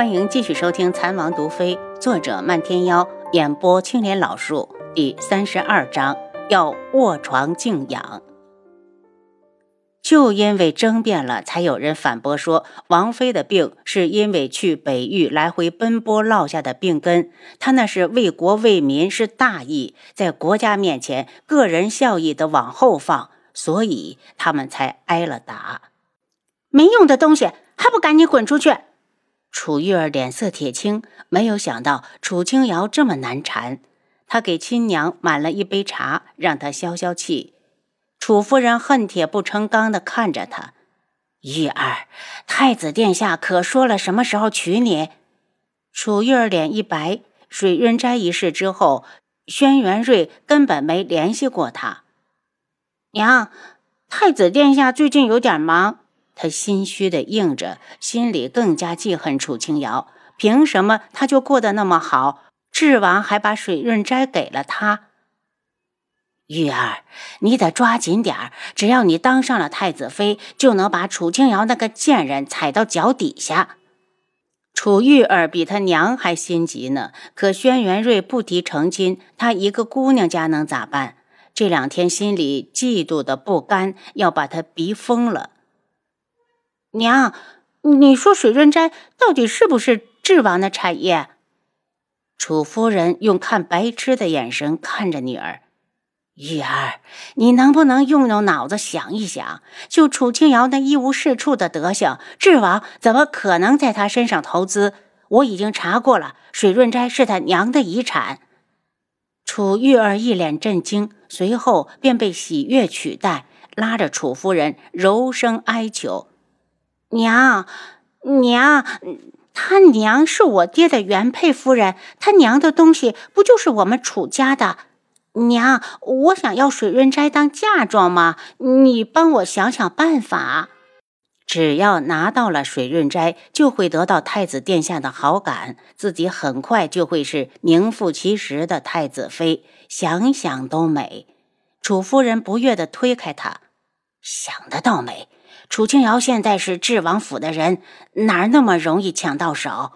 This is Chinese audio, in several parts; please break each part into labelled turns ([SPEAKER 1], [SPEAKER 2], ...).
[SPEAKER 1] 欢迎继续收听《残王毒妃》，作者漫天妖，演播青莲老树，第三十二章要卧床静养。就因为争辩了，才有人反驳说，王妃的病是因为去北域来回奔波落下的病根，她那是为国为民，是大义，在国家面前，个人效益的往后放，所以他们才挨了打。
[SPEAKER 2] 没用的东西，还不赶紧滚出去！
[SPEAKER 1] 楚玉儿脸色铁青，没有想到楚清瑶这么难缠。她给亲娘满了一杯茶，让她消消气。楚夫人恨铁不成钢地看着她：“玉儿，太子殿下可说了什么时候娶你？”楚玉儿脸一白。水润斋一事之后，轩辕睿根本没联系过她。
[SPEAKER 2] 娘，太子殿下最近有点忙。
[SPEAKER 1] 他心虚的应着，心里更加记恨楚清瑶。凭什么他就过得那么好？智王还把水润斋给了他。玉儿，你得抓紧点儿。只要你当上了太子妃，就能把楚清瑶那个贱人踩到脚底下。楚玉儿比他娘还心急呢。可轩辕睿不提成亲，他一个姑娘家能咋办？这两天心里嫉妒的不甘，要把他逼疯了。
[SPEAKER 2] 娘，你说水润斋到底是不是智王的产业？
[SPEAKER 1] 楚夫人用看白痴的眼神看着女儿。玉儿，你能不能用用脑子想一想？就楚清瑶那一无是处的德行，智王怎么可能在他身上投资？我已经查过了，水润斋是他娘的遗产。楚玉儿一脸震惊，随后便被喜悦取代，拉着楚夫人柔声哀求。
[SPEAKER 2] 娘，娘，他娘是我爹的原配夫人，他娘的东西不就是我们楚家的？娘，我想要水润斋当嫁妆吗？你帮我想想办法。
[SPEAKER 1] 只要拿到了水润斋，就会得到太子殿下的好感，自己很快就会是名副其实的太子妃。想想都美。楚夫人不悦地推开他，想得倒美。楚清瑶现在是智王府的人，哪儿那么容易抢到手？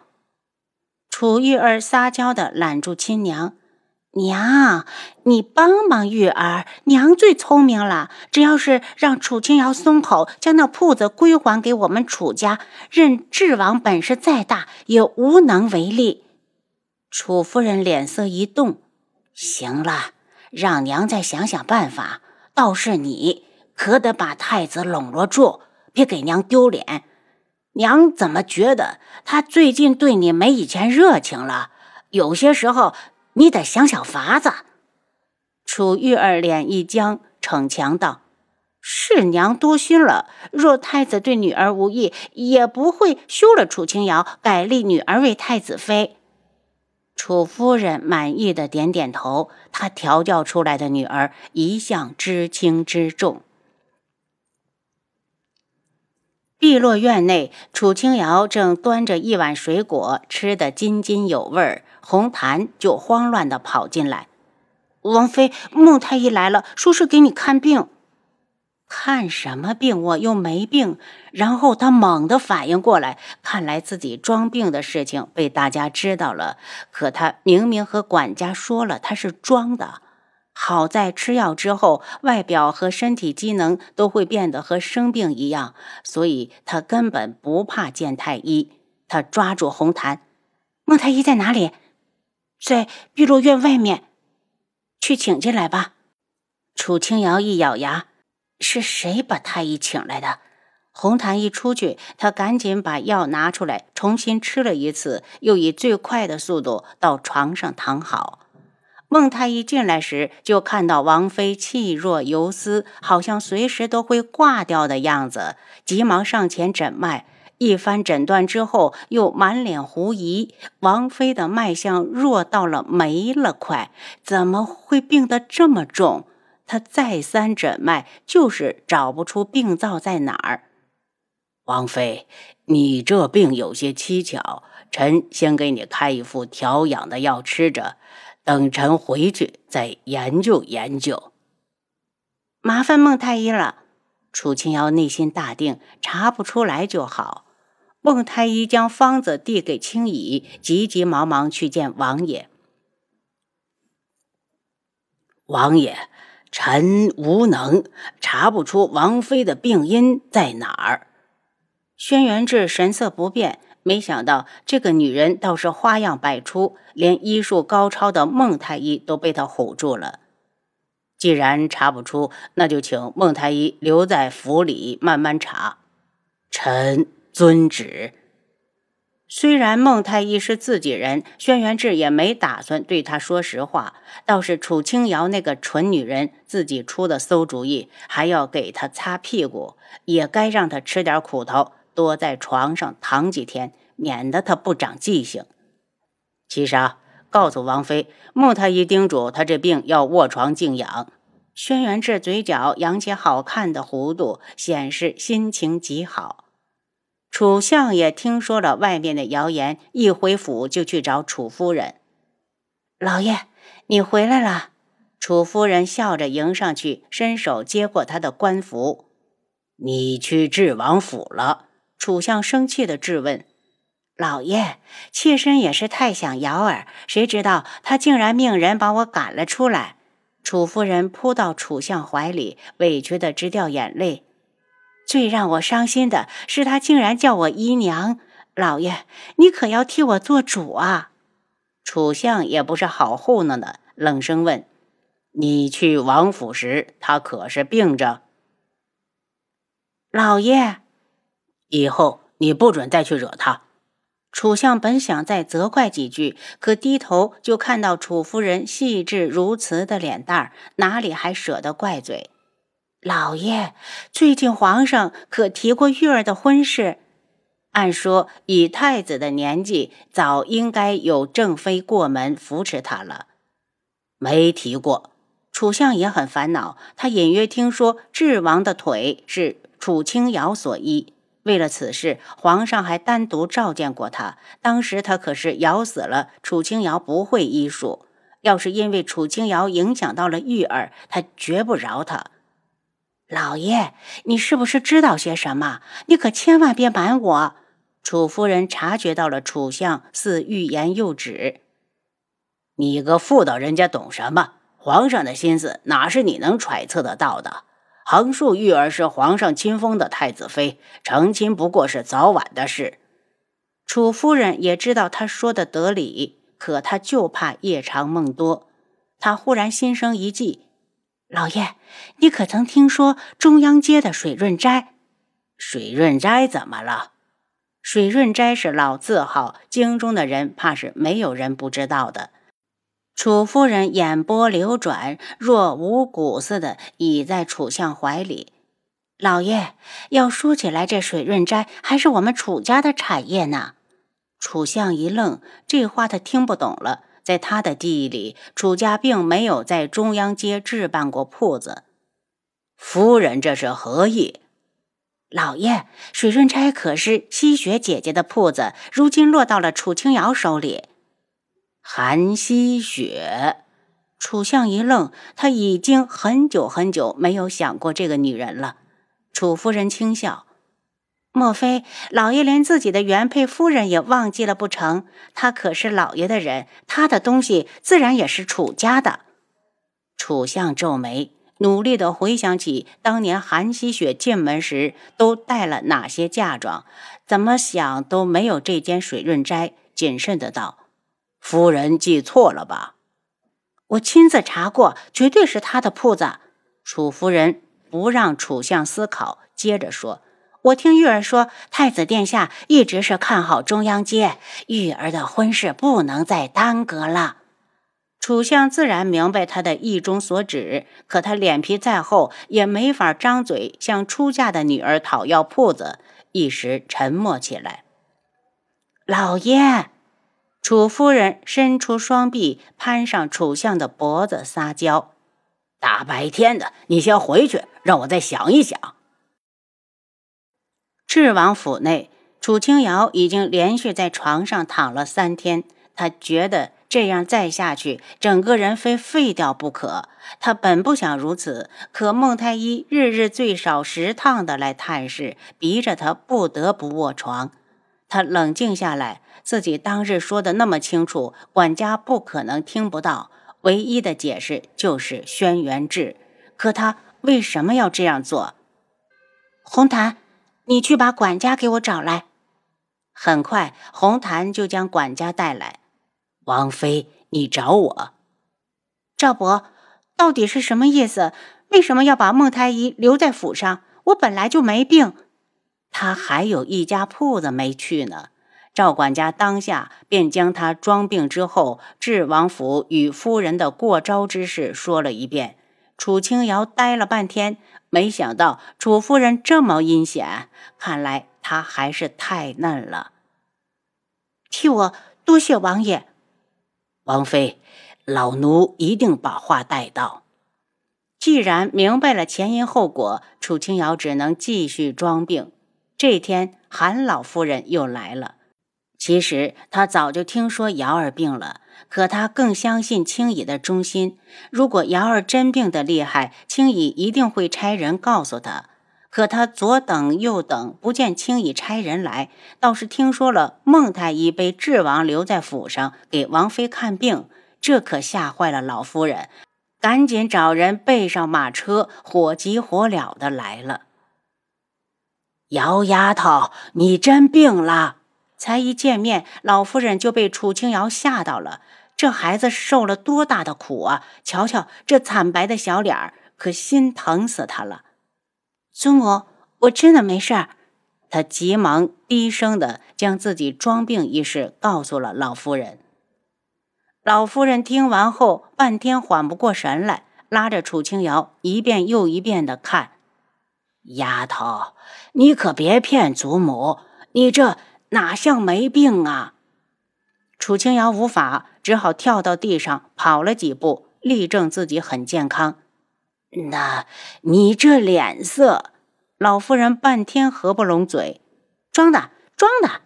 [SPEAKER 1] 楚玉儿撒娇的揽住亲娘：“娘，你帮帮玉儿，娘最聪明了。只要是让楚清瑶松口，将那铺子归还给我们楚家，任智王本事再大，也无能为力。”楚夫人脸色一动：“行了，让娘再想想办法。倒是你。”可得把太子笼络住，别给娘丢脸。娘怎么觉得他最近对你没以前热情了？有些时候你得想想法子。楚玉儿脸一僵，逞强道：“是娘多心了。若太子对女儿无意，也不会休了楚清瑶，改立女儿为太子妃。”楚夫人满意的点点头。她调教出来的女儿一向知轻知重。碧落院内，楚清瑶正端着一碗水果，吃得津津有味儿。红檀就慌乱地跑进来：“
[SPEAKER 2] 王妃，孟太医来了，说是给你看病。
[SPEAKER 1] 看什么病？我又没病。”然后他猛地反应过来，看来自己装病的事情被大家知道了。可他明明和管家说了，他是装的。好在吃药之后，外表和身体机能都会变得和生病一样，所以他根本不怕见太医。他抓住红檀，
[SPEAKER 2] 孟太医在哪里？在碧落院外面，去请进来吧。
[SPEAKER 1] 楚清瑶一咬牙，是谁把太医请来的？红檀一出去，他赶紧把药拿出来，重新吃了一次，又以最快的速度到床上躺好。孟太医进来时，就看到王妃气若游丝，好像随时都会挂掉的样子，急忙上前诊脉。一番诊断之后，又满脸狐疑。王妃的脉象弱到了没了，快怎么会病得这么重？他再三诊脉，就是找不出病灶在哪儿。
[SPEAKER 3] 王妃，你这病有些蹊跷，臣先给你开一副调养的药吃着。等臣回去再研究研究。
[SPEAKER 2] 麻烦孟太医了。
[SPEAKER 1] 楚青瑶内心大定，查不出来就好。孟太医将方子递给青乙，急急忙忙去见王爷。
[SPEAKER 3] 王爷，臣无能，查不出王妃的病因在哪儿。
[SPEAKER 1] 轩辕志神色不变，没想到这个女人倒是花样百出，连医术高超的孟太医都被她唬住了。既然查不出，那就请孟太医留在府里慢慢查。
[SPEAKER 3] 臣遵旨。
[SPEAKER 1] 虽然孟太医是自己人，轩辕志也没打算对他说实话。倒是楚清瑶那个蠢女人自己出的馊主意，还要给他擦屁股，也该让他吃点苦头，多在床上躺几天，免得他不长记性。七杀。告诉王妃，穆太医叮嘱他这病要卧床静养。轩辕志嘴角扬起好看的弧度，显示心情极好。楚相也听说了外面的谣言，一回府就去找楚夫人。
[SPEAKER 2] 老爷，你回来了。
[SPEAKER 1] 楚夫人笑着迎上去，伸手接过他的官服。
[SPEAKER 3] 你去智王府了？
[SPEAKER 1] 楚相生气地质问。
[SPEAKER 2] 老爷，妾身也是太想瑶儿，谁知道他竟然命人把我赶了出来。
[SPEAKER 1] 楚夫人扑到楚相怀里，委屈的直掉眼泪。
[SPEAKER 2] 最让我伤心的是，他竟然叫我姨娘。老爷，你可要替我做主啊！
[SPEAKER 1] 楚相也不是好糊弄的，冷声问：“你去王府时，他可是病着？”
[SPEAKER 2] 老爷，
[SPEAKER 3] 以后你不准再去惹他。
[SPEAKER 1] 楚相本想再责怪几句，可低头就看到楚夫人细致如瓷的脸蛋儿，哪里还舍得怪罪？
[SPEAKER 2] 老爷，最近皇上可提过玉儿的婚事？
[SPEAKER 1] 按说以太子的年纪，早应该有正妃过门扶持他了。
[SPEAKER 3] 没提过。
[SPEAKER 1] 楚相也很烦恼，他隐约听说智王的腿是楚清瑶所医。为了此事，皇上还单独召见过他。当时他可是咬死了楚清瑶不会医术，要是因为楚清瑶影响到了玉儿，他绝不饶他。
[SPEAKER 2] 老爷，你是不是知道些什么？你可千万别瞒我。
[SPEAKER 1] 楚夫人察觉到了楚相似欲言又止。
[SPEAKER 3] 你个妇道人家懂什么？皇上的心思哪是你能揣测得到的？横竖玉儿是皇上亲封的太子妃，成亲不过是早晚的事。
[SPEAKER 1] 楚夫人也知道他说的得理，可她就怕夜长梦多。她忽然心生一计：“
[SPEAKER 2] 老爷，你可曾听说中央街的水润斋？
[SPEAKER 3] 水润斋怎么了？
[SPEAKER 1] 水润斋是老字号，京中的人怕是没有人不知道的。”楚夫人眼波流转，若无骨似的倚在楚相怀里。
[SPEAKER 2] 老爷，要说起来，这水润斋还是我们楚家的产业呢。
[SPEAKER 1] 楚相一愣，这话他听不懂了。在他的记忆里，楚家并没有在中央街置办过铺子。
[SPEAKER 3] 夫人，这是何意？
[SPEAKER 2] 老爷，水润斋可是西雪姐姐的铺子，如今落到了楚清瑶手里。
[SPEAKER 1] 韩熙雪，楚相一愣，他已经很久很久没有想过这个女人了。楚夫人轻笑：“
[SPEAKER 2] 莫非老爷连自己的原配夫人也忘记了不成？她可是老爷的人，她的东西自然也是楚家的。”
[SPEAKER 1] 楚相皱眉，努力的回想起当年韩熙雪进门时都带了哪些嫁妆，怎么想都没有这间水润斋。谨慎的道。夫人记错了吧？
[SPEAKER 2] 我亲自查过，绝对是他的铺子。
[SPEAKER 1] 楚夫人不让楚相思考，接着说：“
[SPEAKER 2] 我听玉儿说，太子殿下一直是看好中央街，玉儿的婚事不能再耽搁了。”
[SPEAKER 1] 楚相自然明白他的意中所指，可他脸皮再厚，也没法张嘴向出嫁的女儿讨要铺子，一时沉默起来。
[SPEAKER 2] 老爷。
[SPEAKER 1] 楚夫人伸出双臂，攀上楚相的脖子，撒娇：“
[SPEAKER 3] 大白天的，你先回去，让我再想一想。”
[SPEAKER 1] 智王府内，楚清瑶已经连续在床上躺了三天，她觉得这样再下去，整个人非废掉不可。她本不想如此，可孟太医日日最少十趟的来探视，逼着她不得不卧床。他冷静下来，自己当日说的那么清楚，管家不可能听不到。唯一的解释就是轩辕志，可他为什么要这样做？
[SPEAKER 2] 红檀，你去把管家给我找来。
[SPEAKER 1] 很快，红檀就将管家带来。
[SPEAKER 3] 王妃，你找我？
[SPEAKER 2] 赵伯，到底是什么意思？为什么要把孟太医留在府上？我本来就没病。
[SPEAKER 1] 他还有一家铺子没去呢。赵管家当下便将他装病之后至王府与夫人的过招之事说了一遍。楚清瑶呆了半天，没想到楚夫人这么阴险，看来她还是太嫩了。
[SPEAKER 2] 替我多谢王爷。
[SPEAKER 3] 王妃，老奴一定把话带到。
[SPEAKER 1] 既然明白了前因后果，楚清瑶只能继续装病。这天，韩老夫人又来了。其实她早就听说瑶儿病了，可她更相信青羽的忠心。如果瑶儿真病得厉害，青羽一定会差人告诉她。可她左等右等，不见青羽差人来，倒是听说了孟太医被智王留在府上给王妃看病，这可吓坏了老夫人，赶紧找人备上马车，火急火燎的来了。
[SPEAKER 3] 姚丫头，你真病了！
[SPEAKER 1] 才一见面，老夫人就被楚清瑶吓到了。这孩子受了多大的苦啊！瞧瞧这惨白的小脸儿，可心疼死她了。
[SPEAKER 2] 祖母，我真的没事儿。
[SPEAKER 1] 她急忙低声的将自己装病一事告诉了老夫人。老夫人听完后，半天缓不过神来，拉着楚清瑶一遍又一遍的看。
[SPEAKER 3] 丫头，你可别骗祖母！你这哪像没病啊？
[SPEAKER 1] 楚清瑶无法，只好跳到地上跑了几步，立证自己很健康。
[SPEAKER 3] 那你这脸色……
[SPEAKER 1] 老夫人半天合不拢嘴，装的，装的。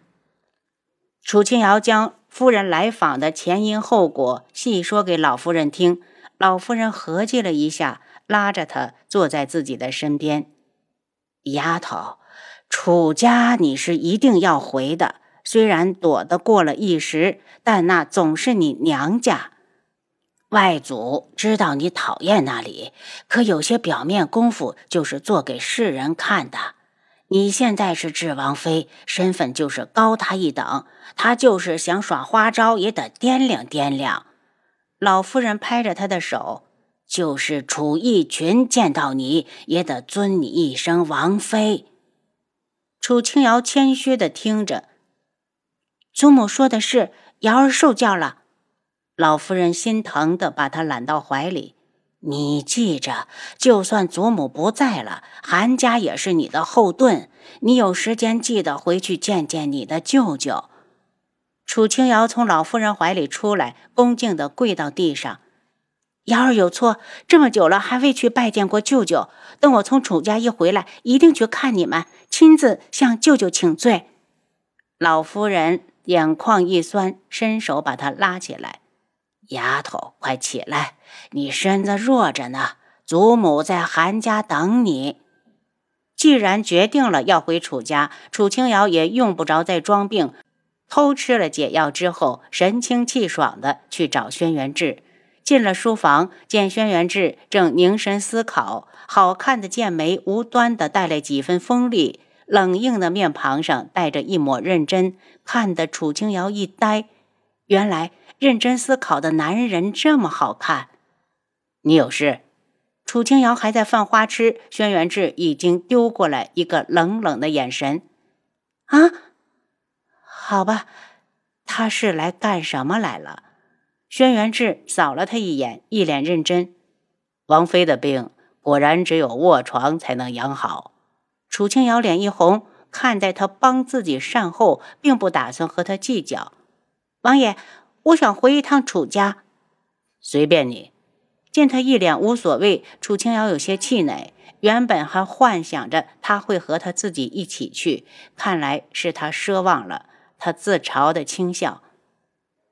[SPEAKER 1] 楚清瑶将夫人来访的前因后果细说给老夫人听。老夫人合计了一下，拉着她坐在自己的身边。
[SPEAKER 3] 丫头，楚家你是一定要回的。虽然躲得过了一时，但那总是你娘家。外祖知道你讨厌那里，可有些表面功夫就是做给世人看的。你现在是智王妃，身份就是高他一等，他就是想耍花招，也得掂量掂量。
[SPEAKER 1] 老夫人拍着他的手。
[SPEAKER 3] 就是楚义群见到你也得尊你一声王妃。
[SPEAKER 1] 楚清瑶谦虚的听着，
[SPEAKER 2] 祖母说的是，瑶儿受教了。
[SPEAKER 1] 老夫人心疼的把她揽到怀里，
[SPEAKER 3] 你记着，就算祖母不在了，韩家也是你的后盾。你有时间记得回去见见你的舅舅。
[SPEAKER 1] 楚清瑶从老夫人怀里出来，恭敬的跪到地上。
[SPEAKER 2] 瑶儿有错，这么久了还未去拜见过舅舅。等我从楚家一回来，一定去看你们，亲自向舅舅请罪。
[SPEAKER 1] 老夫人眼眶一酸，伸手把她拉起来：“
[SPEAKER 3] 丫头，快起来，你身子弱着呢。祖母在韩家等你。
[SPEAKER 1] 既然决定了要回楚家，楚清瑶也用不着再装病，偷吃了解药之后，神清气爽的去找轩辕志。进了书房，见轩辕志正凝神思考，好看的剑眉无端的带了几分锋利，冷硬的面庞上带着一抹认真，看得楚清瑶一呆。原来认真思考的男人这么好看。你有事？楚清瑶还在犯花痴，轩辕志已经丢过来一个冷冷的眼神。
[SPEAKER 2] 啊，好吧，
[SPEAKER 1] 他是来干什么来了？轩辕志扫了他一眼，一脸认真。王妃的病果然只有卧床才能养好。楚清瑶脸一红，看在他帮自己善后，并不打算和他计较。
[SPEAKER 2] 王爷，我想回一趟楚家。
[SPEAKER 1] 随便你。见他一脸无所谓，楚清瑶有些气馁。原本还幻想着他会和他自己一起去，看来是他奢望了。他自嘲的轻笑。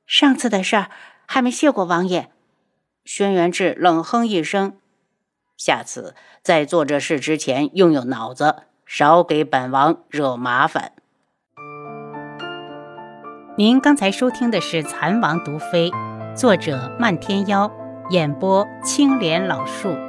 [SPEAKER 2] 上次的事儿。还没谢过王爷，
[SPEAKER 1] 轩辕志冷哼一声：“下次在做这事之前用用脑子，少给本王惹麻烦。”您刚才收听的是《蚕王毒妃》，作者漫天妖，演播青莲老树。